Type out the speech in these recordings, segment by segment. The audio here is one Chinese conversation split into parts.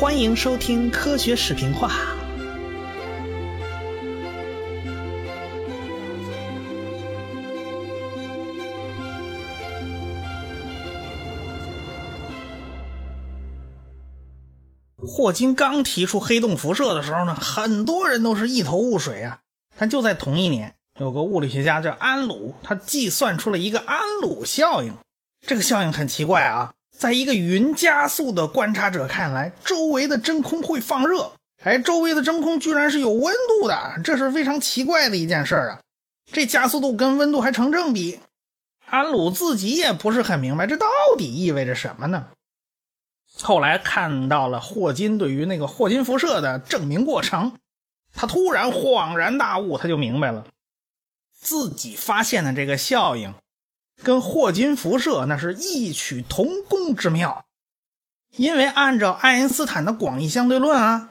欢迎收听科学视频化。霍金刚提出黑洞辐射的时候呢，很多人都是一头雾水啊。但就在同一年，有个物理学家叫安鲁，他计算出了一个安鲁效应。这个效应很奇怪啊，在一个匀加速的观察者看来，周围的真空会放热，哎，周围的真空居然是有温度的，这是非常奇怪的一件事啊。这加速度跟温度还成正比。安鲁自己也不是很明白，这到底意味着什么呢？后来看到了霍金对于那个霍金辐射的证明过程，他突然恍然大悟，他就明白了，自己发现的这个效应，跟霍金辐射那是异曲同工之妙。因为按照爱因斯坦的广义相对论啊，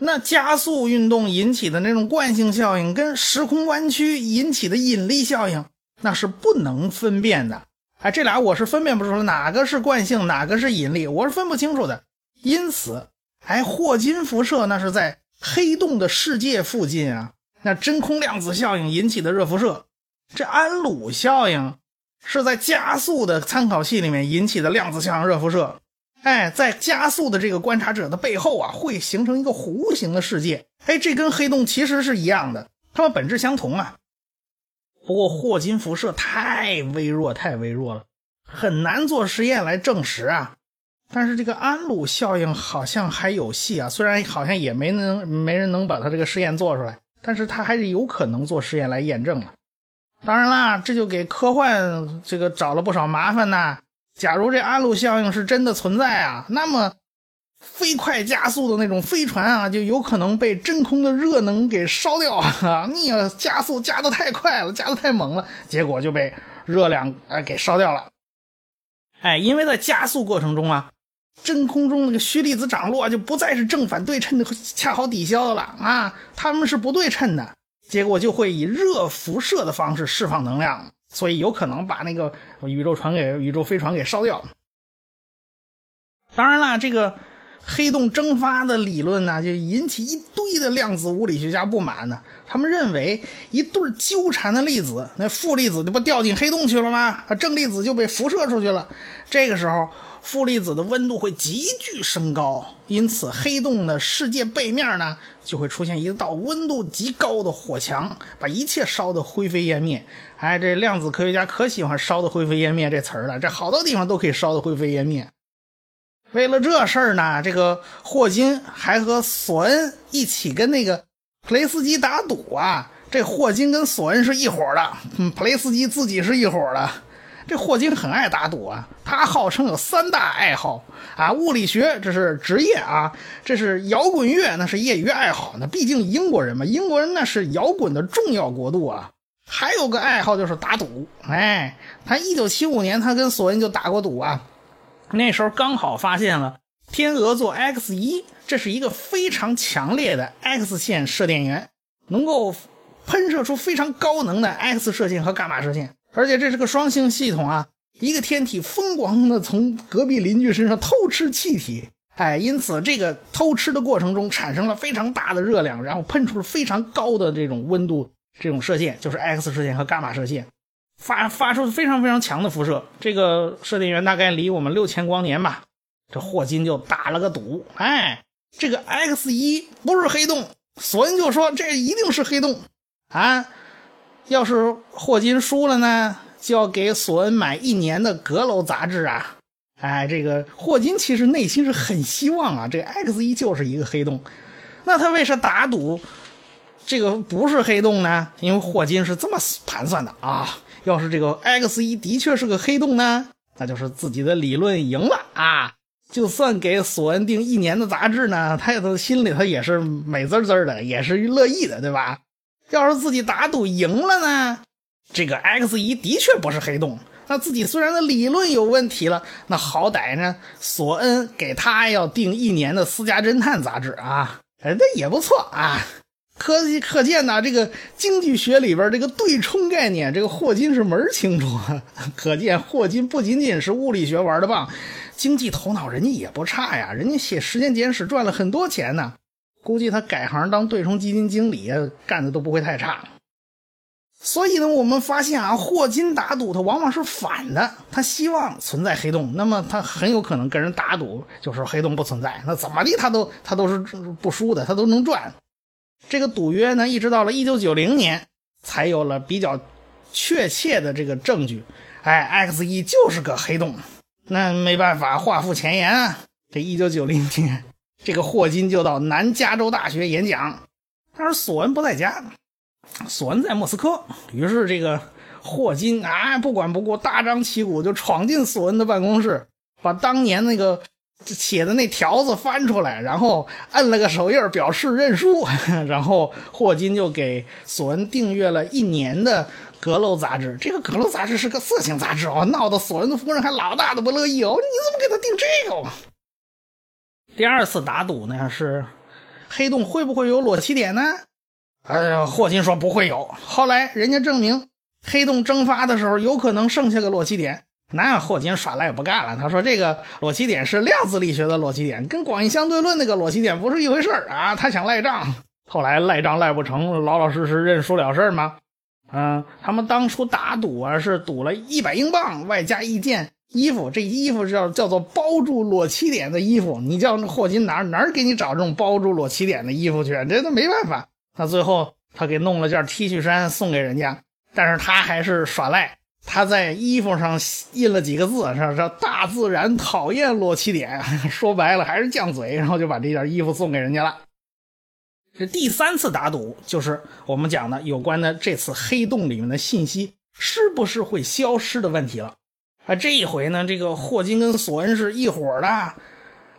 那加速运动引起的那种惯性效应，跟时空弯曲引起的引力效应，那是不能分辨的。哎，这俩我是分辨不出来哪个是惯性，哪个是引力，我是分不清楚的。因此，哎，霍金辐射那是在黑洞的世界附近啊，那真空量子效应引起的热辐射。这安鲁效应是在加速的参考系里面引起的量子效应热辐射。哎，在加速的这个观察者的背后啊，会形成一个弧形的世界。哎，这跟黑洞其实是一样的，它们本质相同啊。不过霍金辐射太微弱，太微弱了，很难做实验来证实啊。但是这个安鲁效应好像还有戏啊，虽然好像也没能没人能把它这个实验做出来，但是它还是有可能做实验来验证了。当然啦，这就给科幻这个找了不少麻烦呐。假如这安鲁效应是真的存在啊，那么。飞快加速的那种飞船啊，就有可能被真空的热能给烧掉啊！你加速加的太快了，加的太猛了，结果就被热量啊给烧掉了。哎，因为在加速过程中啊，真空中那个虚粒子涨落就不再是正反对称的，恰好抵消的了啊，它们是不对称的，结果就会以热辐射的方式释放能量，所以有可能把那个宇宙船给宇宙飞船给烧掉。当然了，这个。黑洞蒸发的理论呢，就引起一堆的量子物理学家不满呢。他们认为，一对纠缠的粒子，那负粒子就不掉进黑洞去了吗？啊，正粒子就被辐射出去了。这个时候，负粒子的温度会急剧升高，因此黑洞的世界背面呢，就会出现一道温度极高的火墙，把一切烧得灰飞烟灭。哎，这量子科学家可喜欢“烧得灰飞烟灭”这词儿了，这好多地方都可以烧得灰飞烟灭。为了这事儿呢，这个霍金还和索恩一起跟那个普雷斯基打赌啊。这霍金跟索恩是一伙的，嗯，普雷斯基自己是一伙的。这霍金很爱打赌啊，他号称有三大爱好啊：物理学这是职业啊，这是摇滚乐那是业余爱好。那毕竟英国人嘛，英国人那是摇滚的重要国度啊。还有个爱好就是打赌。哎，他一九七五年他跟索恩就打过赌啊。那时候刚好发现了天鹅座 X 一，这是一个非常强烈的 X 线射电源，能够喷射出非常高能的 X 射线和伽马射线，而且这是个双星系统啊！一个天体疯狂的从隔壁邻居身上偷吃气体，哎，因此这个偷吃的过程中产生了非常大的热量，然后喷出了非常高的这种温度，这种射线就是 X 射线和伽马射线。发发出非常非常强的辐射，这个射电源大概离我们六千光年吧。这霍金就打了个赌，哎，这个 X 一不是黑洞，索恩就说这一定是黑洞啊。要是霍金输了呢，就要给索恩买一年的阁楼杂志啊。哎，这个霍金其实内心是很希望啊，这个 X 一就是一个黑洞。那他为啥打赌这个不是黑洞呢？因为霍金是这么盘算的啊。要是这个 X 一的确是个黑洞呢，那就是自己的理论赢了啊！就算给索恩订一年的杂志呢，他的心里头也是美滋滋的，也是乐意的，对吧？要是自己打赌赢了呢，这个 X 一的确不是黑洞，那自己虽然的理论有问题了，那好歹呢，索恩给他要订一年的私家侦探杂志啊，哎，那也不错啊。可可见呐，这个经济学里边这个对冲概念，这个霍金是门清楚啊。可见霍金不仅仅是物理学玩的棒，经济头脑人家也不差呀。人家写《时间简史》赚了很多钱呢，估计他改行当对冲基金经理干的都不会太差。所以呢，我们发现啊，霍金打赌他往往是反的，他希望存在黑洞，那么他很有可能跟人打赌，就是黑洞不存在，那怎么的他都他都是不输的，他都能赚。这个赌约呢，一直到了一九九零年，才有了比较确切的这个证据。哎，X 一就是个黑洞，那没办法，画附前言啊。这一九九零年，这个霍金就到南加州大学演讲，但是索恩不在家。索恩在莫斯科，于是这个霍金啊不管不顾，大张旗鼓就闯进索恩的办公室，把当年那个写的那条子翻出来，然后摁了个手印表示认输。然后霍金就给索恩订阅了一年的《阁楼》杂志。这个《阁楼》杂志是个色情杂志哦，闹得索恩的夫人还老大的不乐意哦。你怎么给他订这个？第二次打赌呢是黑洞会不会有裸奇点呢？哎呀，霍金说不会有。后来人家证明，黑洞蒸发的时候有可能剩下个裸奇点。那霍金耍赖不干了，他说这个裸奇点是量子力学的裸奇点，跟广义相对论那个裸奇点不是一回事儿啊！他想赖账，后来赖账赖不成，老老实实认输了事儿吗？嗯，他们当初打赌啊，是赌了一百英镑，外加一件衣服，这衣服叫叫做包住裸奇点的衣服。你叫霍金哪哪给你找这种包住裸奇点的衣服去？这都没办法。那最后他给弄了件 T 恤衫送给人家，但是他还是耍赖，他在衣服上印了几个字，说说大自然讨厌裸奇点，说白了还是犟嘴，然后就把这件衣服送给人家了。这第三次打赌就是我们讲的有关的这次黑洞里面的信息是不是会消失的问题了。啊，这一回呢，这个霍金跟索恩是一伙的。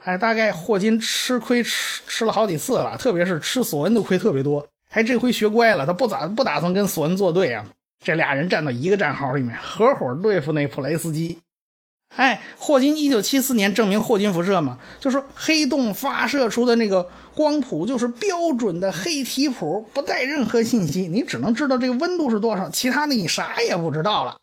哎，大概霍金吃亏吃吃了好几次了，特别是吃索恩的亏特别多。哎，这回学乖了，他不咋不打算跟索恩作对啊。这俩人站到一个战壕里面，合伙对付那普雷斯基。哎，霍金一九七四年证明霍金辐射嘛，就说黑洞发射出的那个光谱就是标准的黑体谱，不带任何信息，你只能知道这个温度是多少，其他的你啥也不知道了。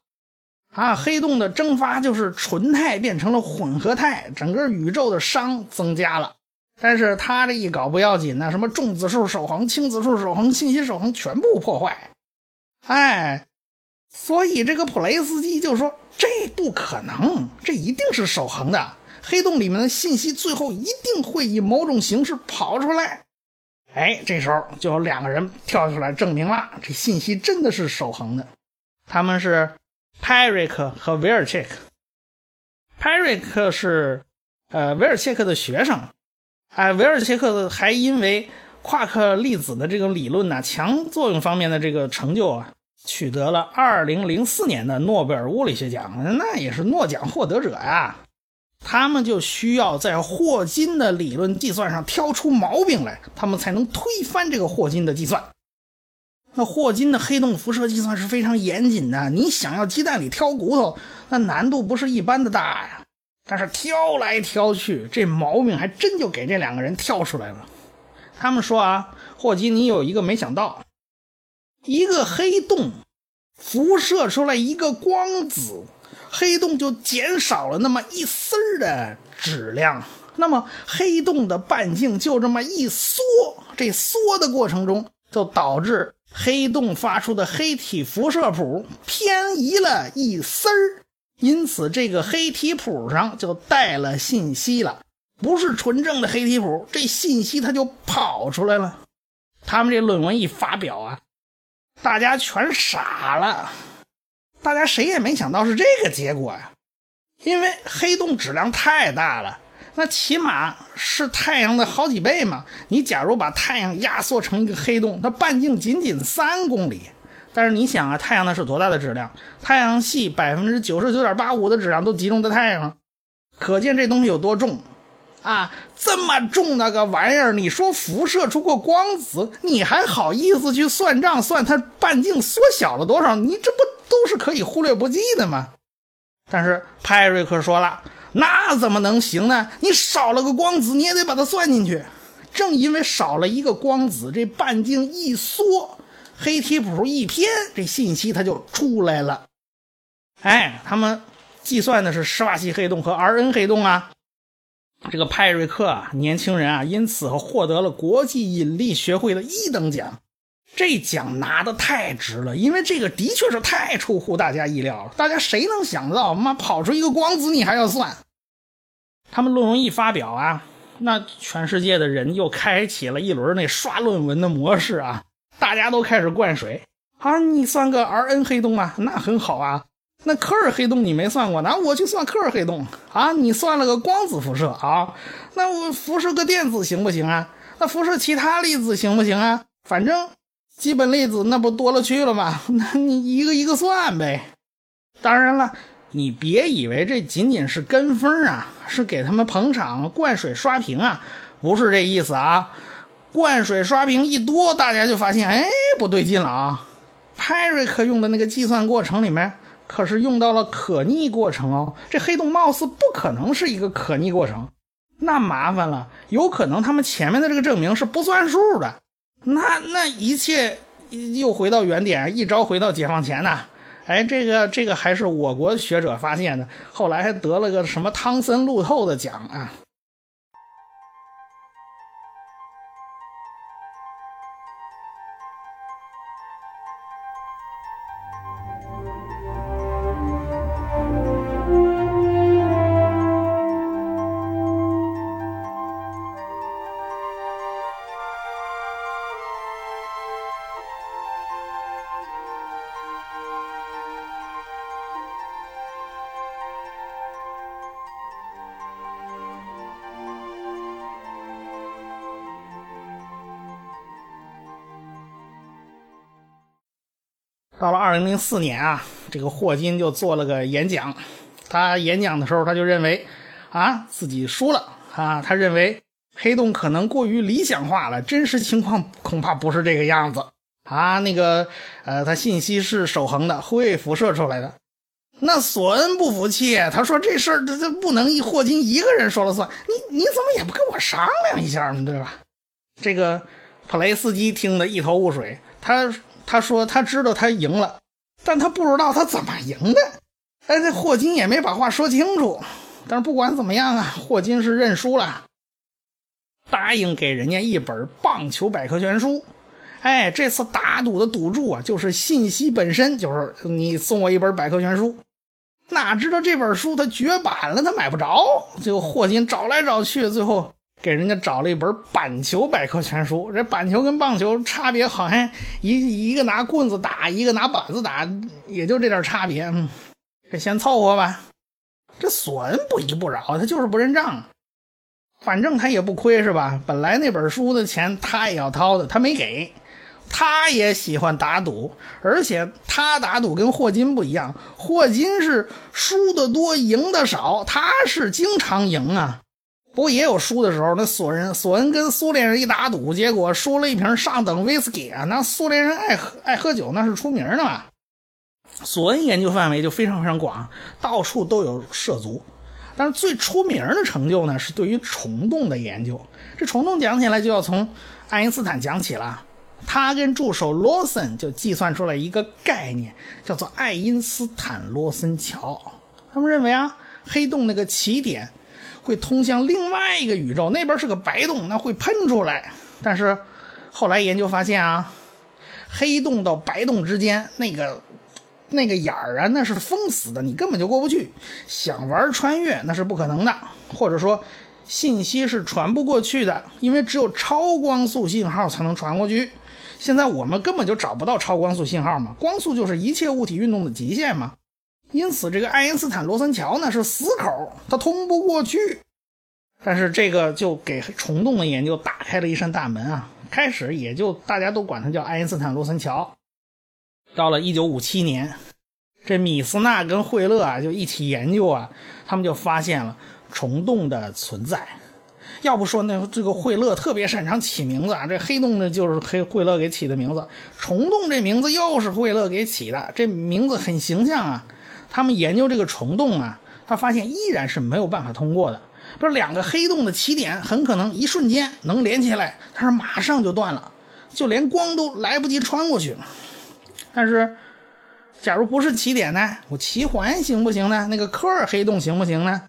啊，黑洞的蒸发就是纯态变成了混合态，整个宇宙的熵增加了。但是他这一搞不要紧呢，什么重子数守恒、轻子数守恒、信息守恒全部破坏。哎，所以这个普雷斯基就说这不可能，这一定是守恒的。黑洞里面的信息最后一定会以某种形式跑出来。哎，这时候就有两个人跳出来证明了，这信息真的是守恒的。他们是。派瑞克和维尔切克，派瑞克是呃维尔切克的学生，哎，维尔切克还因为夸克粒子的这个理论呢，强作用方面的这个成就啊，取得了2004年的诺贝尔物理学奖，那也是诺奖获得者呀。他们就需要在霍金的理论计算上挑出毛病来，他们才能推翻这个霍金的计算。那霍金的黑洞辐射计算是非常严谨的，你想要鸡蛋里挑骨头，那难度不是一般的大呀。但是挑来挑去，这毛病还真就给这两个人挑出来了。他们说啊，霍金，你有一个没想到，一个黑洞辐射出来一个光子，黑洞就减少了那么一丝儿的质量，那么黑洞的半径就这么一缩，这缩的过程中就导致。黑洞发出的黑体辐射谱偏移了一丝儿，因此这个黑体谱上就带了信息了，不是纯正的黑体谱，这信息它就跑出来了。他们这论文一发表啊，大家全傻了，大家谁也没想到是这个结果呀，因为黑洞质量太大了。那起码是太阳的好几倍嘛！你假如把太阳压缩成一个黑洞，它半径仅仅三公里，但是你想啊，太阳那是多大的质量？太阳系百分之九十九点八五的质量都集中在太阳上，可见这东西有多重啊！这么重那个玩意儿，你说辐射出个光子，你还好意思去算账算它半径缩小了多少？你这不都是可以忽略不计的吗？但是派瑞克说了。那怎么能行呢？你少了个光子，你也得把它算进去。正因为少了一个光子，这半径一缩，黑体谱一偏，这信息它就出来了。哎，他们计算的是施瓦西黑洞和 RN 黑洞啊。这个派瑞克啊，年轻人啊，因此获得了国际引力学会的一等奖。这奖拿的太值了，因为这个的确是太出乎大家意料了。大家谁能想到，妈跑出一个光子，你还要算？他们论文一发表啊，那全世界的人又开启了一轮那刷论文的模式啊，大家都开始灌水啊。你算个 RN 黑洞啊，那很好啊。那科尔黑洞你没算过，那我去算科尔黑洞啊。你算了个光子辐射啊，那我辐射个电子行不行啊？那辐射其他粒子行不行啊？反正。基本粒子那不多了去了吗？那你一个一个算呗。当然了，你别以为这仅仅是跟风啊，是给他们捧场、灌水刷屏啊，不是这意思啊。灌水刷屏一多，大家就发现，哎，不对劲了啊。派瑞克用的那个计算过程里面，可是用到了可逆过程哦。这黑洞貌似不可能是一个可逆过程，那麻烦了，有可能他们前面的这个证明是不算数的。那那一切又回到原点，一朝回到解放前呐！哎，这个这个还是我国学者发现的，后来还得了个什么汤森路透的奖啊！四年啊，这个霍金就做了个演讲。他演讲的时候，他就认为啊自己输了啊。他认为黑洞可能过于理想化了，真实情况恐怕不是这个样子啊。那个呃，他信息是守恒的，会辐射出来的。那索恩不服气，他说这事儿这这不能霍金一个人说了算，你你怎么也不跟我商量一下呢？对吧？这个普雷斯基听得一头雾水，他。他说他知道他赢了，但他不知道他怎么赢的。哎，这霍金也没把话说清楚。但是不管怎么样啊，霍金是认输了，答应给人家一本棒球百科全书。哎，这次打赌的赌注啊，就是信息本身，就是你送我一本百科全书。哪知道这本书他绝版了，他买不着。最后霍金找来找去，最后。给人家找了一本板球百科全书，这板球跟棒球差别好像一一个拿棍子打，一个拿板子打，也就这点差别。嗯，这先凑合吧。这索恩不依不饶，他就是不认账。反正他也不亏是吧？本来那本书的钱他也要掏的，他没给。他也喜欢打赌，而且他打赌跟霍金不一样，霍金是输的多，赢的少，他是经常赢啊。不过也有输的时候，那索人索恩跟苏联人一打赌，结果输了一瓶上等威士忌啊！那苏联人爱喝爱喝酒，那是出名的嘛。索恩研究范围就非常非常广，到处都有涉足。但是最出名的成就呢，是对于虫洞的研究。这虫洞讲起来就要从爱因斯坦讲起了。他跟助手罗森就计算出来一个概念，叫做爱因斯坦罗森桥。他们认为啊，黑洞那个起点。会通向另外一个宇宙，那边是个白洞，那会喷出来。但是后来研究发现啊，黑洞到白洞之间那个那个眼儿啊，那是封死的，你根本就过不去。想玩穿越那是不可能的，或者说信息是传不过去的，因为只有超光速信号才能传过去。现在我们根本就找不到超光速信号嘛，光速就是一切物体运动的极限嘛。因此，这个爱因斯坦罗森桥呢是死口，它通不过去。但是这个就给虫洞的研究打开了一扇大门啊！开始也就大家都管它叫爱因斯坦罗森桥。到了1957年，这米斯纳跟惠勒啊就一起研究啊，他们就发现了虫洞的存在。要不说那这个惠勒特别擅长起名字啊，这黑洞呢就是黑惠勒给起的名字，虫洞这名字又是惠勒给起的，这名字很形象啊。他们研究这个虫洞啊，他发现依然是没有办法通过的。不是两个黑洞的起点很可能一瞬间能连起来，但是马上就断了，就连光都来不及穿过去。但是，假如不是起点呢？我奇环行不行呢？那个科尔黑洞行不行呢？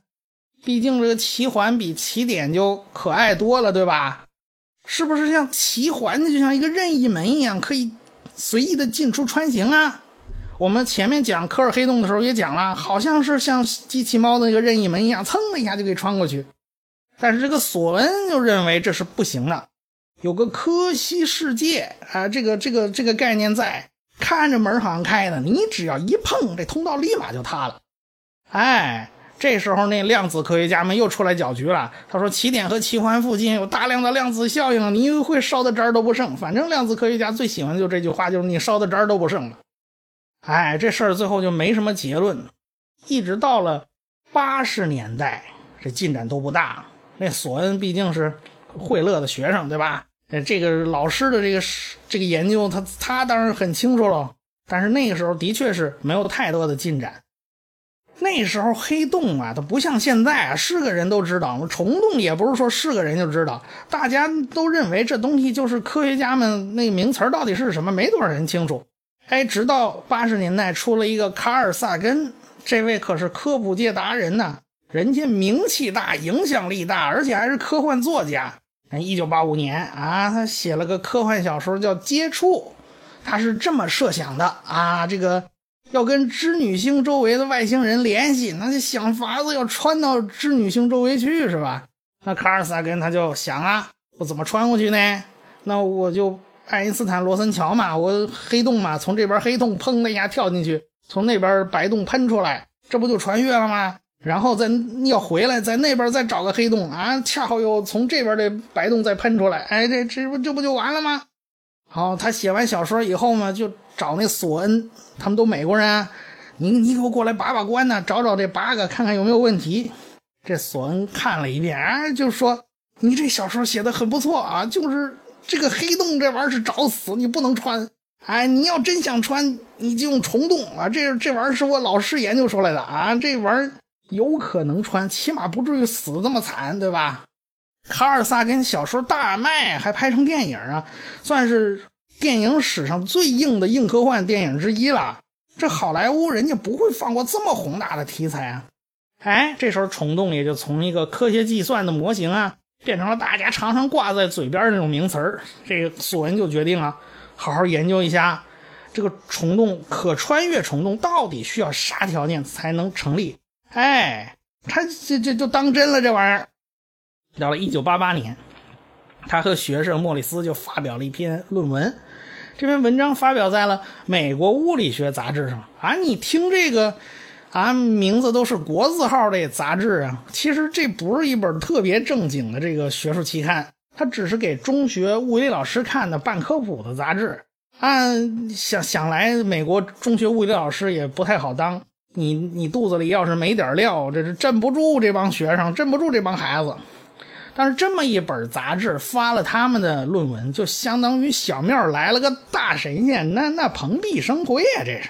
毕竟这个奇环比起点就可爱多了，对吧？是不是像奇环就像一个任意门一样，可以随意的进出穿行啊？我们前面讲科尔黑洞的时候也讲了，好像是像机器猫的那个任意门一样，噌的一下就可以穿过去。但是这个索恩就认为这是不行的，有个科西世界啊，这个这个这个概念在，看着门好像开的，你只要一碰，这通道立马就塌了。哎。这时候，那量子科学家们又出来搅局了。他说：“起点和奇环附近有大量的量子效应，你会烧的渣儿都不剩。反正量子科学家最喜欢的就这句话，就是你烧的渣儿都不剩了。”哎，这事儿最后就没什么结论。一直到了八十年代，这进展都不大。那索恩毕竟是惠勒的学生，对吧？这个老师的这个这个研究，他他当然很清楚了。但是那个时候的确是没有太多的进展。那时候黑洞啊，它不像现在啊，是个人都知道。虫洞也不是说是个人就知道，大家都认为这东西就是科学家们那名词到底是什么，没多少人清楚。哎，直到八十年代出了一个卡尔萨根，这位可是科普界达人呐，人家名气大，影响力大，而且还是科幻作家。一九八五年啊，他写了个科幻小说叫《接触》，他是这么设想的啊，这个。要跟织女星周围的外星人联系，那就想法子要穿到织女星周围去，是吧？那卡尔萨根他就想啊，我怎么穿过去呢？那我就爱因斯坦罗森桥嘛，我黑洞嘛，从这边黑洞砰的一下跳进去，从那边白洞喷出来，这不就穿越了吗？然后再要回来，在那边再找个黑洞啊，恰好又从这边的白洞再喷出来，哎，这这不这不就完了吗？好，他写完小说以后呢，就找那索恩，他们都美国人，你你给我过来把把关呢，找找这八个看看有没有问题。这索恩看了一遍，啊，就说你这小说写的很不错啊，就是这个黑洞这玩意儿是找死，你不能穿。哎，你要真想穿，你就用虫洞啊，这这玩意儿是我老师研究出来的啊，这玩意儿有可能穿，起码不至于死这么惨，对吧？卡尔萨根小说大卖，还拍成电影啊，算是电影史上最硬的硬科幻电影之一了。这好莱坞人家不会放过这么宏大的题材啊！哎，这时候虫洞也就从一个科学计算的模型啊，变成了大家常常挂在嘴边那种名词儿。这个索恩就决定啊，好好研究一下这个虫洞可穿越虫洞到底需要啥条件才能成立。哎，他这这就当真了这玩意儿。到了一九八八年，他和学生莫里斯就发表了一篇论文。这篇文章发表在了《美国物理学杂志》上。啊，你听这个，啊，名字都是国字号的杂志啊。其实这不是一本特别正经的这个学术期刊，它只是给中学物理老师看的半科普的杂志。按想想来，美国中学物理老师也不太好当。你你肚子里要是没点料，这是镇不住这帮学生，镇不住这帮孩子。但是这么一本杂志发了他们的论文，就相当于小庙来了个大神仙，那那蓬荜生辉啊！这是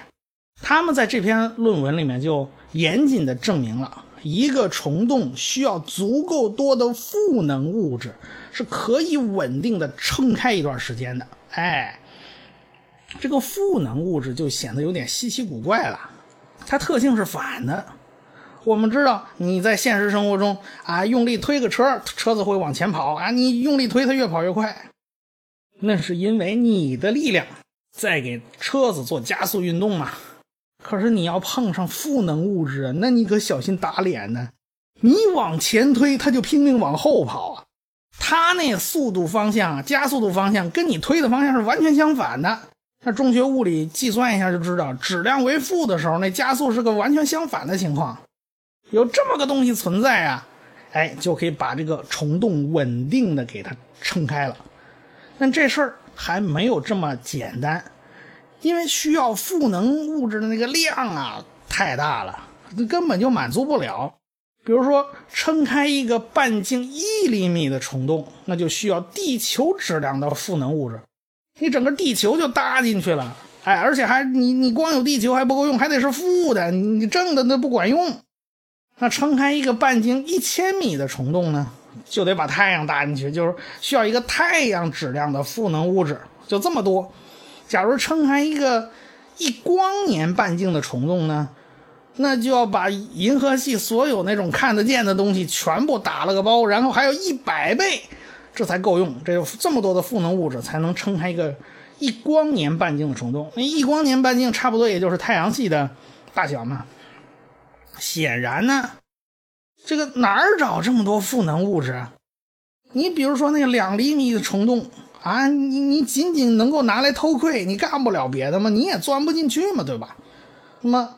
他们在这篇论文里面就严谨的证明了，一个虫洞需要足够多的负能物质，是可以稳定的撑开一段时间的。哎，这个负能物质就显得有点稀奇古怪了，它特性是反的。我们知道你在现实生活中啊，用力推个车，车子会往前跑啊。你用力推它，越跑越快，那是因为你的力量在给车子做加速运动嘛。可是你要碰上负能物质，那你可小心打脸呢。你往前推，它就拼命往后跑啊。它那速度方向、加速度方向跟你推的方向是完全相反的。那中学物理计算一下就知道，质量为负的时候，那加速是个完全相反的情况。有这么个东西存在啊，哎，就可以把这个虫洞稳定的给它撑开了。但这事儿还没有这么简单，因为需要赋能物质的那个量啊太大了，根本就满足不了。比如说撑开一个半径一厘米的虫洞，那就需要地球质量的赋能物质，你整个地球就搭进去了。哎，而且还你你光有地球还不够用，还得是负的，你正的那不管用。那撑开一个半径一千米的虫洞呢，就得把太阳搭进去，就是需要一个太阳质量的负能物质，就这么多。假如撑开一个一光年半径的虫洞呢，那就要把银河系所有那种看得见的东西全部打了个包，然后还有一百倍，这才够用。这这么多的负能物质才能撑开一个。一光年半径的虫洞，那一光年半径差不多也就是太阳系的大小嘛。显然呢，这个哪儿找这么多负能物质？你比如说那两厘米的虫洞啊，你你仅仅能够拿来偷窥，你干不了别的吗？你也钻不进去嘛，对吧？那么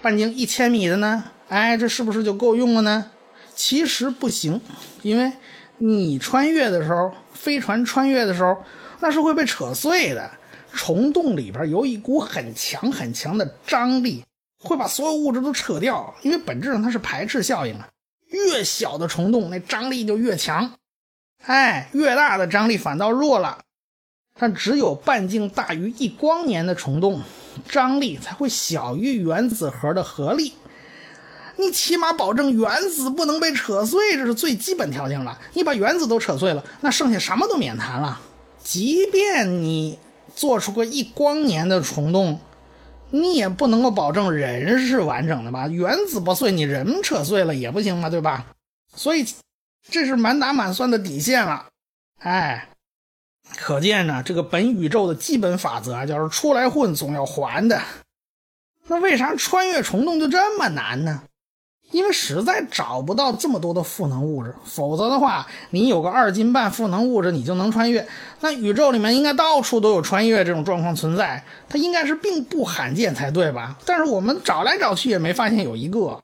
半径一千米的呢？哎，这是不是就够用了呢？其实不行，因为你穿越的时候，飞船穿越的时候。那是会被扯碎的。虫洞里边有一股很强很强的张力，会把所有物质都扯掉。因为本质上它是排斥效应啊。越小的虫洞，那张力就越强。哎，越大的张力反倒弱了。但只有半径大于一光年的虫洞，张力才会小于原子核的合力。你起码保证原子不能被扯碎，这是最基本条件了。你把原子都扯碎了，那剩下什么都免谈了。即便你做出个一光年的虫洞，你也不能够保证人是完整的吧？原子不碎，你人扯碎了也不行嘛，对吧？所以这是满打满算的底线了。哎，可见呢，这个本宇宙的基本法则啊就是出来混总要还的。那为啥穿越虫洞就这么难呢？因为实在找不到这么多的赋能物质，否则的话，你有个二斤半赋能物质，你就能穿越。那宇宙里面应该到处都有穿越这种状况存在，它应该是并不罕见才对吧？但是我们找来找去也没发现有一个。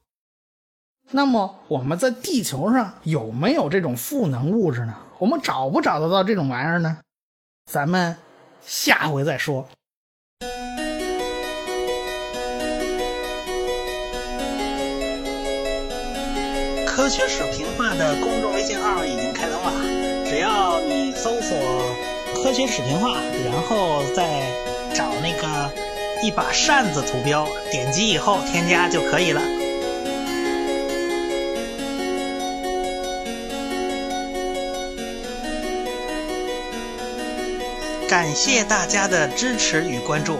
那么我们在地球上有没有这种赋能物质呢？我们找不找得到这种玩意儿呢？咱们下回再说。科学史评话的公众微信号已经开通了，只要你搜索“科学史评话”，然后再找那个一把扇子图标，点击以后添加就可以了。感谢大家的支持与关注。